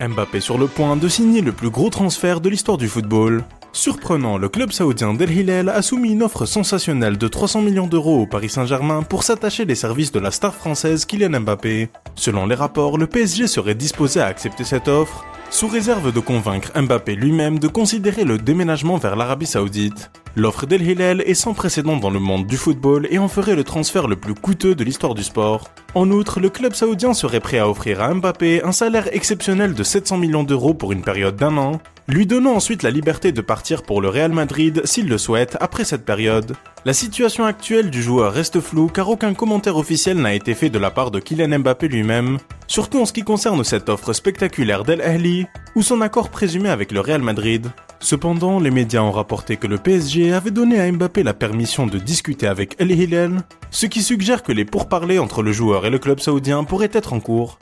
Mbappé sur le point de signer le plus gros transfert de l'histoire du football. Surprenant, le club saoudien d'El Hilal a soumis une offre sensationnelle de 300 millions d'euros au Paris Saint-Germain pour s'attacher les services de la star française Kylian Mbappé. Selon les rapports, le PSG serait disposé à accepter cette offre, sous réserve de convaincre Mbappé lui-même de considérer le déménagement vers l'Arabie Saoudite. L'offre d'El Hilal est sans précédent dans le monde du football et en ferait le transfert le plus coûteux de l'histoire du sport. En outre, le club saoudien serait prêt à offrir à Mbappé un salaire exceptionnel de 700 millions d'euros pour une période d'un an, lui donnant ensuite la liberté de partir pour le Real Madrid s'il le souhaite après cette période. La situation actuelle du joueur reste floue car aucun commentaire officiel n'a été fait de la part de Kylian Mbappé lui-même, surtout en ce qui concerne cette offre spectaculaire d'El Ahly ou son accord présumé avec le Real Madrid. Cependant, les médias ont rapporté que le PSG avait donné à Mbappé la permission de discuter avec El Hilal, ce qui suggère que les pourparlers entre le joueur et le club saoudien pourraient être en cours.